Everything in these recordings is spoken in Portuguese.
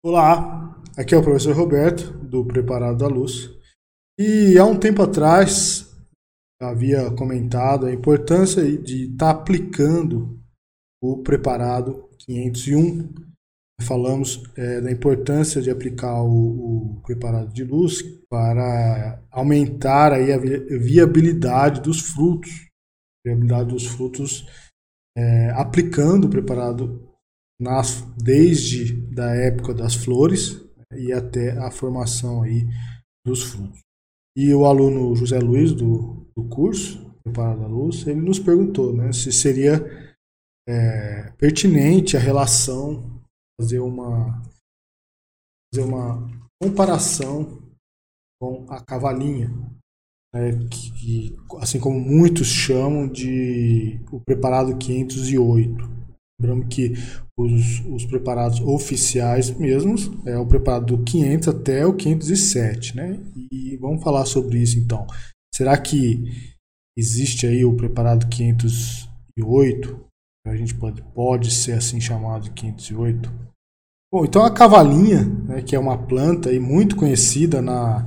Olá, aqui é o professor Roberto, do Preparado da Luz. E há um tempo atrás havia comentado a importância de estar tá aplicando o Preparado 501. Falamos é, da importância de aplicar o, o, preparado de luz para aumentar aí a viabilidade dos frutos, viabilidade dos frutos é, aplicando o preparado desde da época das flores e até a formação aí dos frutos. E o aluno José Luiz do, do curso Preparado da Luz, ele nos perguntou né, se seria é, pertinente a relação, fazer uma, fazer uma comparação com a cavalinha, né, que, assim como muitos chamam de o preparado 508. Lembrando que os, os preparados oficiais mesmos é o preparado do 500 até o 507, né? E vamos falar sobre isso então. Será que existe aí o preparado 508? A gente pode, pode ser assim chamado 508. Bom, então a cavalinha, né, que é uma planta aí muito conhecida na,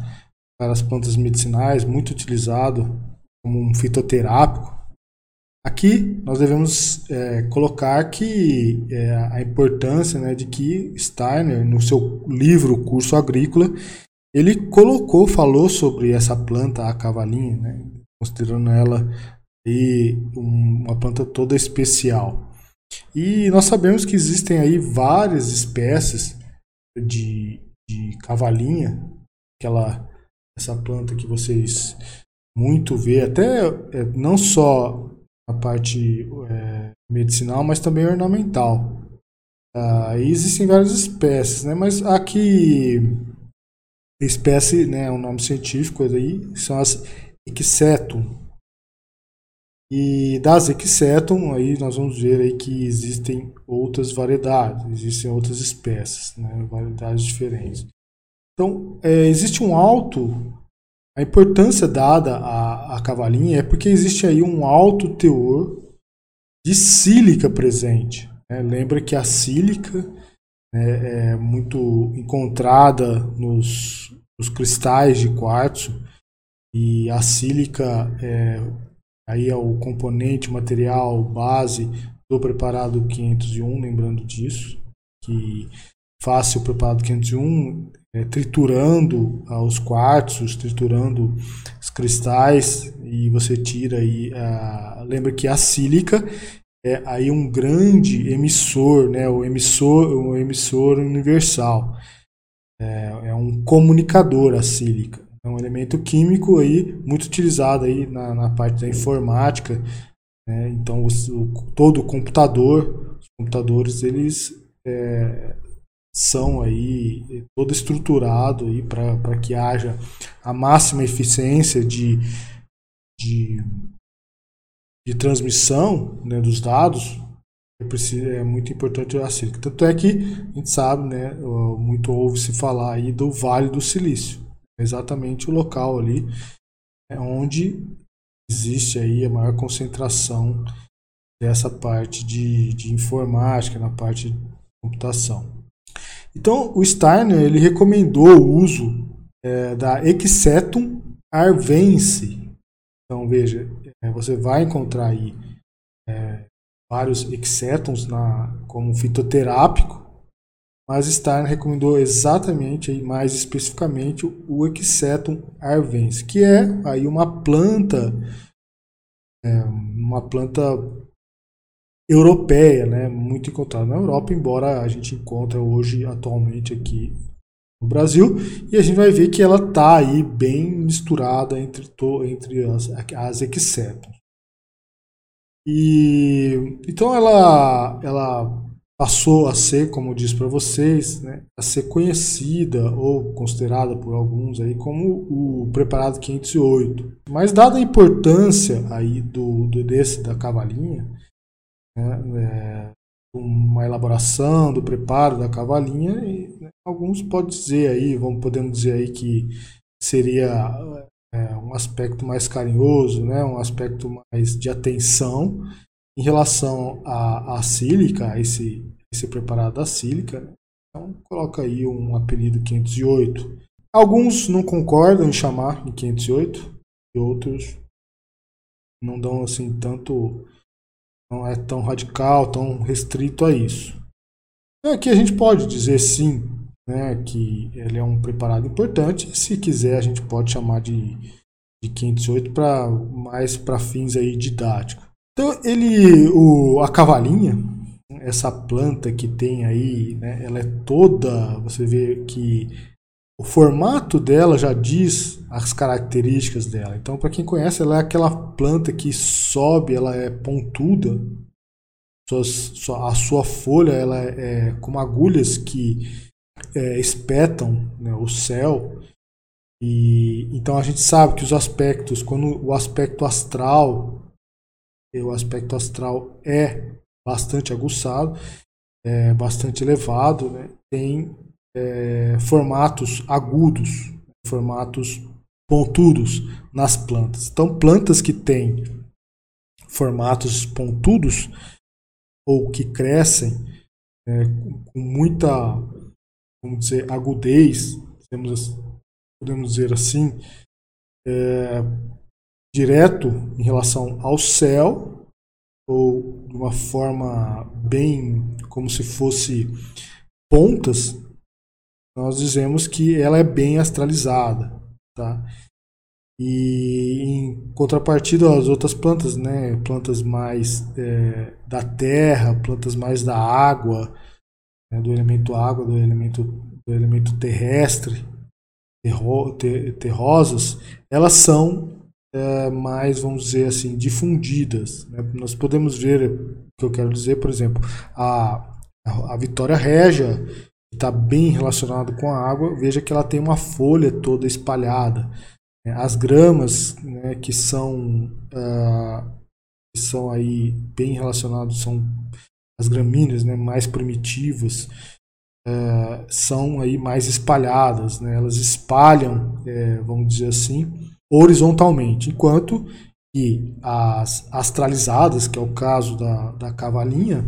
nas plantas medicinais, muito utilizado como um fitoterápico, Aqui nós devemos é, colocar que é, a importância né, de que Steiner, no seu livro Curso Agrícola, ele colocou, falou sobre essa planta, a cavalinha, né, considerando ela aí uma planta toda especial. E nós sabemos que existem aí várias espécies de, de cavalinha, aquela essa planta que vocês muito vê, até é, não só parte é, medicinal, mas também ornamental. Ah, existem várias espécies, né? mas aqui espécie, né, o um nome científico aí, são as Equisetum. E das Equisetum, aí nós vamos ver aí que existem outras variedades, existem outras espécies, né, variedades diferentes. Então, é, existe um alto a importância dada à, à cavalinha é porque existe aí um alto teor de sílica presente. Né? Lembra que a sílica né, é muito encontrada nos, nos, cristais de quartzo e a sílica é, aí é o componente material base do preparado 501, lembrando disso, que o preparado 501 é, triturando ah, os quartos, triturando os cristais e você tira aí, lembra que a sílica é aí um grande emissor, né, o emissor, o emissor universal. É, é um comunicador a sílica. É um elemento químico aí muito utilizado aí na, na parte da informática. Né? Então, o, todo computador, os computadores, eles é, são aí todo estruturado aí para que haja a máxima eficiência de, de, de transmissão né, dos dados é, preciso, é muito importante a sílica. Tanto é que a gente sabe, né, muito ouve-se falar aí do Vale do Silício. Exatamente o local ali é onde existe aí a maior concentração dessa parte de, de informática, na parte de computação. Então, o Steiner ele recomendou o uso é, da Excetum arvense. Então, veja, é, você vai encontrar aí é, vários Excetums na, como fitoterápico, mas Steiner recomendou exatamente, aí, mais especificamente, o Excetum arvense, que é aí uma planta, é, uma planta europeia, né, muito encontrada na Europa, embora a gente encontre hoje atualmente aqui no Brasil, e a gente vai ver que ela está aí bem misturada entre, entre as, as equisetos. E então ela, ela passou a ser, como eu disse para vocês, né, a ser conhecida ou considerada por alguns aí como o preparado 508. Mas dada a importância aí do, do desse da cavalinha, né, é, uma elaboração do preparo da cavalinha e né, alguns podem dizer aí, vamos podemos dizer aí que seria é, um aspecto mais carinhoso, né, um aspecto mais de atenção em relação à, à sílica, esse esse preparado da sílica, Então coloca aí um apelido 508. Alguns não concordam em chamar de 508 e outros não dão assim tanto não é tão radical, tão restrito a isso. Então, aqui a gente pode dizer sim, né, que ele é um preparado importante. Se quiser, a gente pode chamar de, de 508 para mais para fins aí didáticos. Então, ele, o, a cavalinha, essa planta que tem aí, né, ela é toda, você vê que o formato dela já diz as características dela. Então, para quem conhece, ela é aquela planta que sobe, ela é pontuda. a sua folha ela é, é como agulhas que é, espetam né, o céu. E então a gente sabe que os aspectos, quando o aspecto astral, o aspecto astral é bastante aguçado, é bastante elevado, né, tem é, formatos agudos, formatos pontudos nas plantas. Então, plantas que têm formatos pontudos ou que crescem é, com muita, vamos dizer, agudez, podemos dizer assim, é, direto em relação ao céu ou de uma forma bem como se fosse pontas nós dizemos que ela é bem astralizada, tá? E em contrapartida as outras plantas, né, plantas mais é, da terra, plantas mais da água, né, do elemento água, do elemento, do elemento terrestre, terro, ter, terrosas, elas são é, mais, vamos dizer assim, difundidas. Né? Nós podemos ver, o que eu quero dizer, por exemplo, a, a, Vitória Régia, está bem relacionado com a água, veja que ela tem uma folha toda espalhada. As gramas, né, que são uh, são aí bem relacionados, são as gramíneas, né, mais primitivas, uh, são aí mais espalhadas, né, elas espalham, é, vamos dizer assim, horizontalmente, enquanto que as astralizadas, que é o caso da, da cavalinha,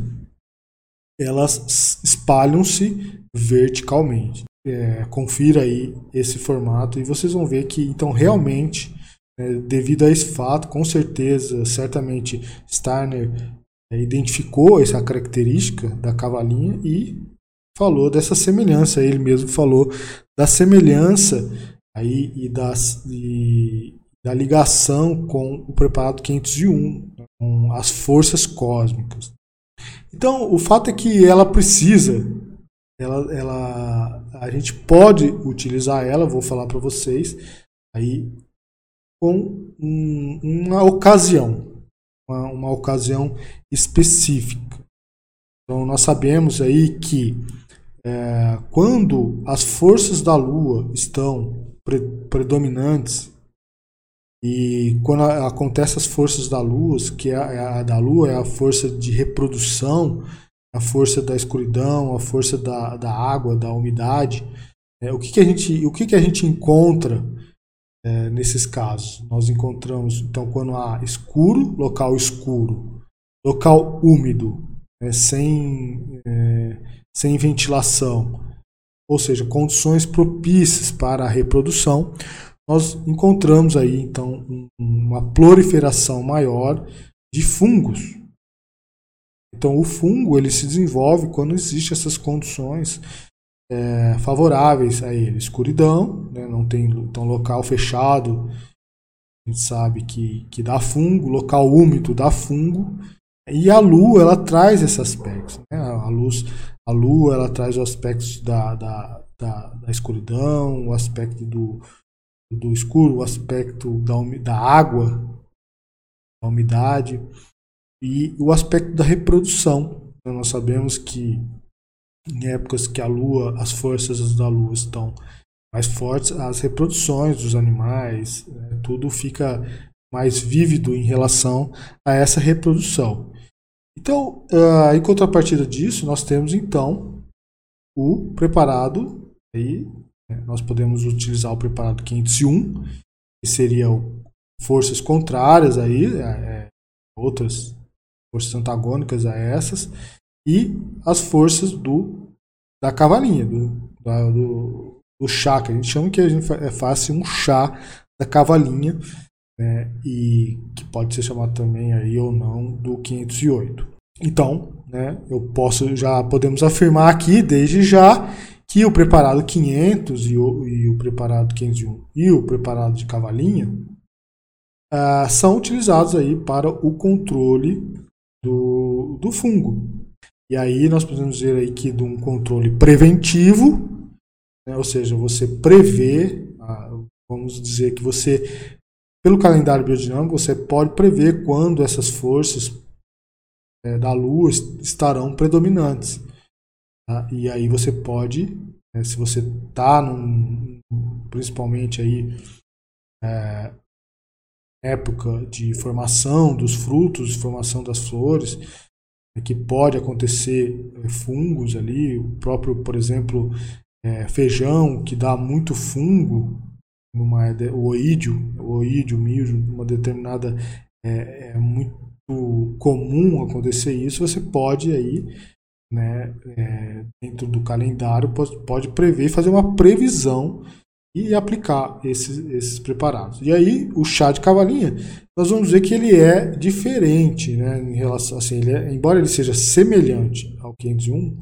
elas espalham-se verticalmente. É, confira aí esse formato e vocês vão ver que então realmente é, devido a esse fato com certeza certamente Steiner é, identificou essa característica da cavalinha e falou dessa semelhança ele mesmo falou da semelhança aí e, das, e da ligação com o preparado 501 com as forças cósmicas então, o fato é que ela precisa, ela, ela, a gente pode utilizar ela, vou falar para vocês, aí com um, uma ocasião, uma, uma ocasião específica. Então, nós sabemos aí que é, quando as forças da Lua estão pre predominantes e quando acontece as forças da luz, que é a, é a, da lua é a força de reprodução, a força da escuridão, a força da, da água, da umidade, é, o que, que a gente o que, que a gente encontra é, nesses casos? Nós encontramos então quando há escuro, local escuro, local úmido, é, sem sem ventilação, ou seja, condições propícias para a reprodução nós encontramos aí então uma proliferação maior de fungos. Então o fungo ele se desenvolve quando existem essas condições é, favoráveis a ele. Escuridão, né, não tem então local fechado, a gente sabe que, que dá fungo, local úmido dá fungo. E a lua ela traz esses aspectos. Né? A, luz, a lua ela traz os aspectos da, da, da, da escuridão, o aspecto do, do escuro, o aspecto da, da água, da umidade e o aspecto da reprodução. Então, nós sabemos que em épocas que a lua, as forças da lua estão mais fortes, as reproduções dos animais, né, tudo fica mais vívido em relação a essa reprodução. Então, uh, em contrapartida disso, nós temos então o preparado aí nós podemos utilizar o preparado 501, que seriam forças contrárias aí, é, é, outras forças antagônicas a essas, e as forças do da cavalinha, do, da, do, do, chá, que a gente chama que a gente é fácil um chá da cavalinha, né, e que pode ser chamado também aí ou não do 508. Então, né, eu posso já podemos afirmar aqui desde já que o preparado 500 e o, e o preparado 501 e o preparado de cavalinha uh, são utilizados aí para o controle do, do fungo. E aí nós podemos dizer aí que de um controle preventivo, né, ou seja, você prevê, uh, vamos dizer que você, pelo calendário biodinâmico, você pode prever quando essas forças uh, da Lua estarão predominantes. Tá? E aí você pode, né, se você está principalmente aí é, época de formação dos frutos, formação das flores, é que pode acontecer é, fungos ali, o próprio, por exemplo, é, feijão que dá muito fungo, numa, o oídio, o oídio, o milho, uma determinada é, é, muito comum acontecer isso, você pode aí, né, é, dentro do calendário, pode, pode prever, fazer uma previsão e aplicar esses, esses preparados. E aí, o chá de cavalinha, nós vamos ver que ele é diferente, né, em relação, assim, ele é, embora ele seja semelhante ao 501,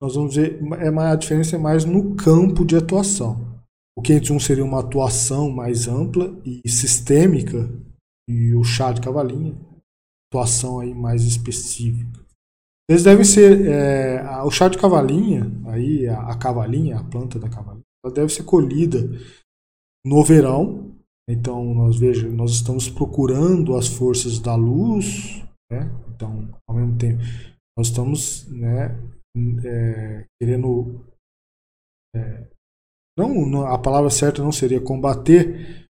nós vamos ver é a diferença é mais no campo de atuação. O 501 seria uma atuação mais ampla e sistêmica, e o chá de cavalinha, atuação aí mais específica. Eles devem ser é, o chá de cavalinha, aí a, a cavalinha, a planta da cavalinha ela deve ser colhida no verão. Então, nós veja, nós estamos procurando as forças da luz, né? Então, ao mesmo tempo, nós estamos, né, é, querendo é, não, a palavra certa não seria combater,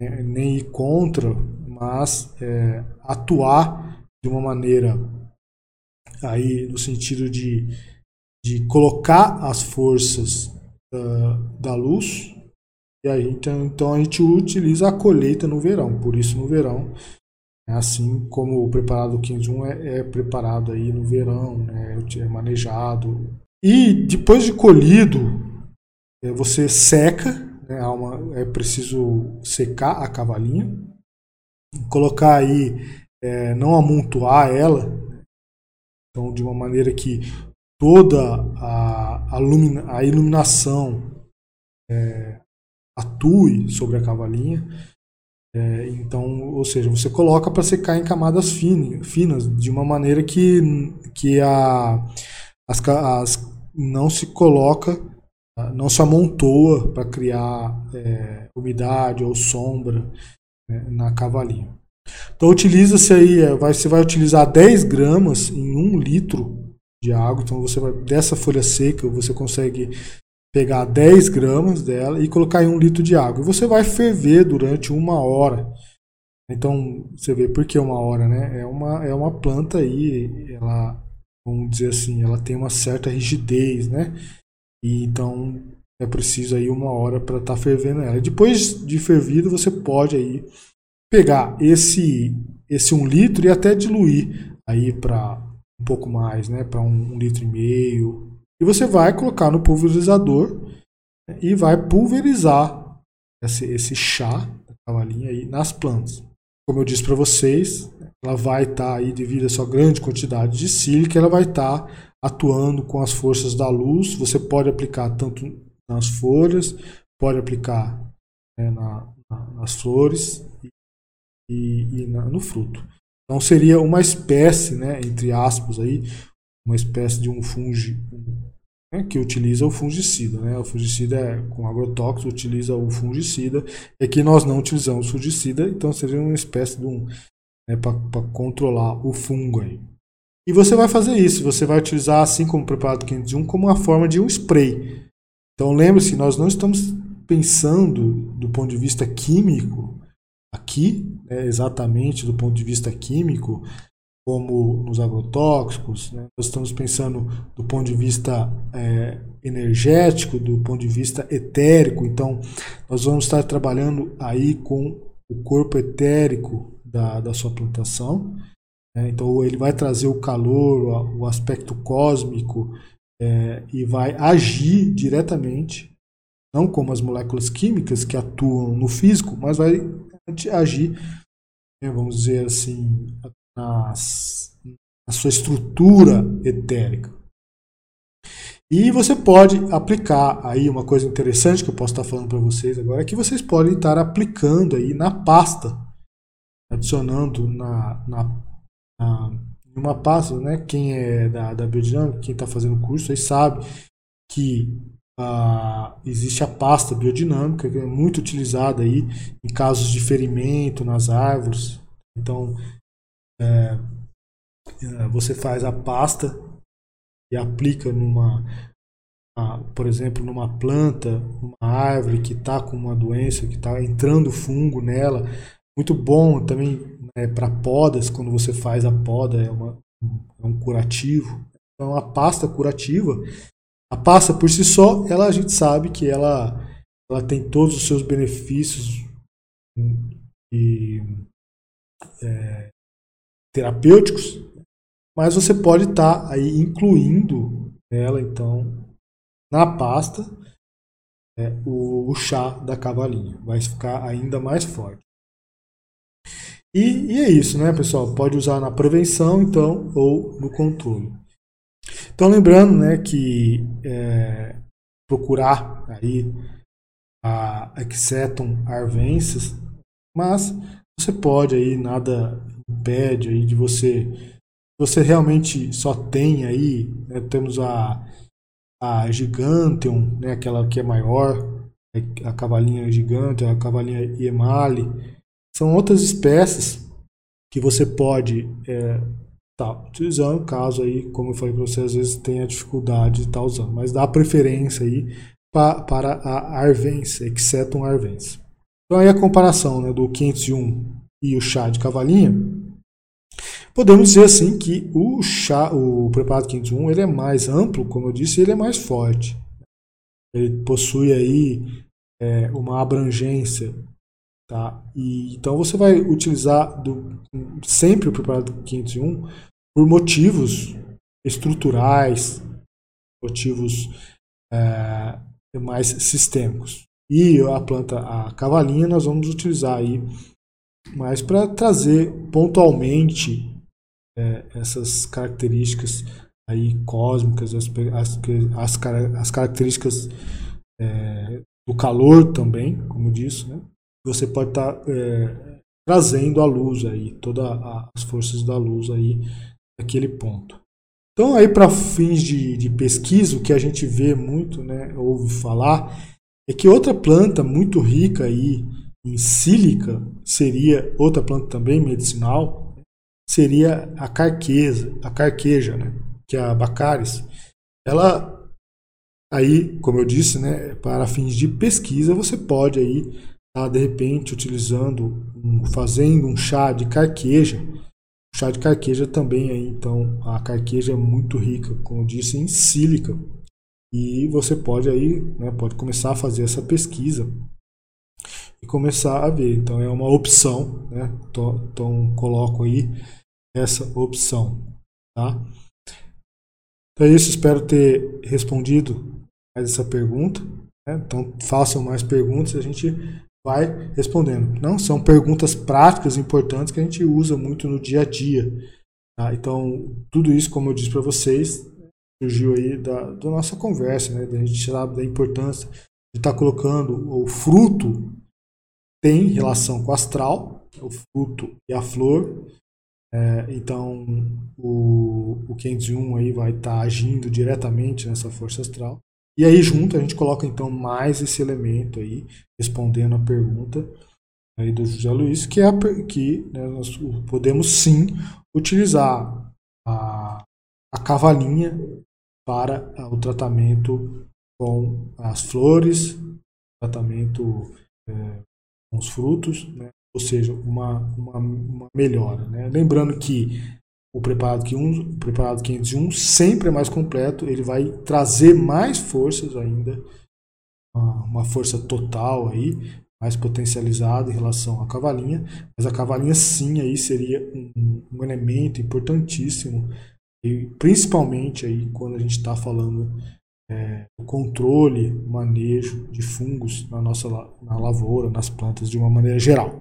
né, nem ir contra, mas é, atuar de uma maneira aí no sentido de, de colocar as forças da, da luz. E aí, então, então a gente utiliza a colheita no verão. Por isso no verão, é assim como o preparado 15.1 é, é preparado aí no verão, né, é manejado. E depois de colhido, é, você seca, né, uma, é preciso secar a cavalinha, colocar aí, é, não amontoar ela, então de uma maneira que toda a, a, a iluminação é, atue sobre a cavalinha. É, então, ou seja, você coloca para secar em camadas finas, de uma maneira que, que a, as, as, não se coloca, não se amontoa para criar é, umidade ou sombra né, na cavalinha. Então utiliza-se aí, é, vai, você vai utilizar 10 gramas em 1 litro de água. Então você vai dessa folha seca você consegue pegar 10 gramas dela e colocar em um litro de água. E você vai ferver durante uma hora. Então você vê por que uma hora, né? É uma, é uma planta aí, ela, vamos dizer assim, ela tem uma certa rigidez, né? E então é preciso aí uma hora para estar tá fervendo ela. Depois de fervido, você pode aí pegar esse esse um litro e até diluir aí para um pouco mais, né, para um, um, litro e meio. E você vai colocar no pulverizador né, e vai pulverizar esse, esse chá da cavalinha aí nas plantas. Como eu disse para vocês, ela vai estar tá aí devido à sua grande quantidade de sílica, ela vai estar tá atuando com as forças da luz. Você pode aplicar tanto nas folhas, pode aplicar né, na, na, nas flores e, e, na, no fruto. Então seria uma espécie, né, entre aspas aí, uma espécie de um fungo né, que utiliza o fungicida, né? O fungicida é com agrotóxico utiliza o fungicida, e aqui nós não utilizamos fungicida, então seria uma espécie de um né, para controlar o fungo aí. E você vai fazer isso, você vai utilizar assim como o preparado 501 como uma forma de um spray. Então lembre-se, nós não estamos pensando do ponto de vista químico aqui, né, exatamente do ponto de vista químico, como nos agrotóxicos, né, nós estamos pensando do ponto de vista é, energético, do ponto de vista etérico. Então, nós vamos estar trabalhando aí com o corpo etérico da, da sua plantação. Né, então, ele vai trazer o calor, o aspecto cósmico é, e vai agir diretamente, não como as moléculas químicas que atuam no físico, mas vai agir, né, vamos dizer assim, nas, na sua estrutura etérica. E você pode aplicar aí uma coisa interessante que eu posso estar falando para vocês agora, é que vocês podem estar aplicando aí na pasta, adicionando na, na, na uma pasta, né? Quem é da, da biodinâmica, quem está fazendo o curso aí sabe que ah, existe a pasta biodinâmica que é muito utilizada aí em casos de ferimento nas árvores. Então é, é você faz a pasta e aplica numa, por exemplo, numa planta, uma árvore que está com uma doença, que está entrando fungo nela. Muito bom também né, para podas, quando você faz a poda, é, uma, é um curativo. Então, a pasta curativa, a pasta por si só, ela a gente sabe que ela, ela tem todos os seus benefícios e, é, terapêuticos, mas você pode estar tá aí incluindo ela então na pasta é, o, o, chá da cavalinha, vai ficar ainda mais forte. E, e, é isso, né, pessoal? Pode usar na prevenção, então, ou no controle. Então, lembrando, né, que é, procurar aí a Excetum arvensis, mas você pode aí, nada impede aí de você você realmente só tem aí, né, temos a, a Giganteum, né, aquela que é maior, a cavalinha gigante, a cavalinha Iemale, são outras espécies que você pode é, tá utilizando, caso aí, como eu falei para você, às vezes tenha dificuldade de estar tá usando, mas dá preferência aí pa, para a Arvense, Excetum Arvense. Então aí a comparação né, do 501 e o chá de cavalinha, Podemos dizer assim que o chá, o preparado 501, ele é mais amplo, como eu disse, ele é mais forte. Ele possui aí é, uma abrangência, tá? E então você vai utilizar do, sempre o preparado 501 por motivos estruturais, motivos é, mais sistêmicos. E a planta, a cavalinha, nós vamos utilizar aí mais para trazer pontualmente é, essas características aí cósmicas, as, as, as, as características é, do calor também, como disse, né? Você pode estar tá, é, trazendo a luz aí, todas as forças da luz aí naquele ponto. Então aí para fins de, de pesquisa, o que a gente vê muito, né, ouve falar, é que outra planta muito rica aí em sílica seria outra planta também medicinal, seria a carqueza, a carqueja, né? que é a Bacaris. Ela, aí, como eu disse, né, para fins de pesquisa, você pode aí tá, de repente, utilizando, um, fazendo um chá de carqueja. Chá de carqueja também, aí, então, a carqueja é muito rica, como eu disse, em sílica. E você pode aí, né, pode começar a fazer essa pesquisa e começar a ver. Então é uma opção, né? Então, então coloco aí essa opção, tá? Então é isso, espero ter respondido mais essa pergunta. Né? Então façam mais perguntas, a gente vai respondendo. Não são perguntas práticas importantes que a gente usa muito no dia a dia. Tá? Então tudo isso, como eu disse para vocês, surgiu aí da, da nossa conversa, né? Da gente tirar da importância de estar tá colocando o fruto tem relação com o astral, o fruto e a flor. É, então, o, o 501 aí vai estar tá agindo diretamente nessa força astral. E aí, junto, a gente coloca então mais esse elemento aí, respondendo a pergunta aí do José Luiz, que é a, que né, nós podemos sim utilizar a, a cavalinha para o tratamento com as flores, tratamento é, com os frutos, né? ou seja, uma, uma, uma melhora. Né? Lembrando que o preparado, que um, o preparado 501 sempre é mais completo, ele vai trazer mais forças ainda, uma força total aí, mais potencializada em relação à cavalinha, mas a cavalinha sim aí seria um, um elemento importantíssimo, e principalmente aí quando a gente está falando é, controle, manejo de fungos na nossa na lavoura, nas plantas de uma maneira geral.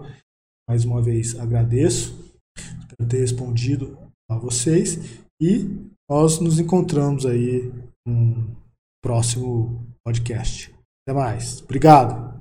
Mais uma vez agradeço, por ter respondido a vocês e nós nos encontramos aí no próximo podcast. Até mais. Obrigado.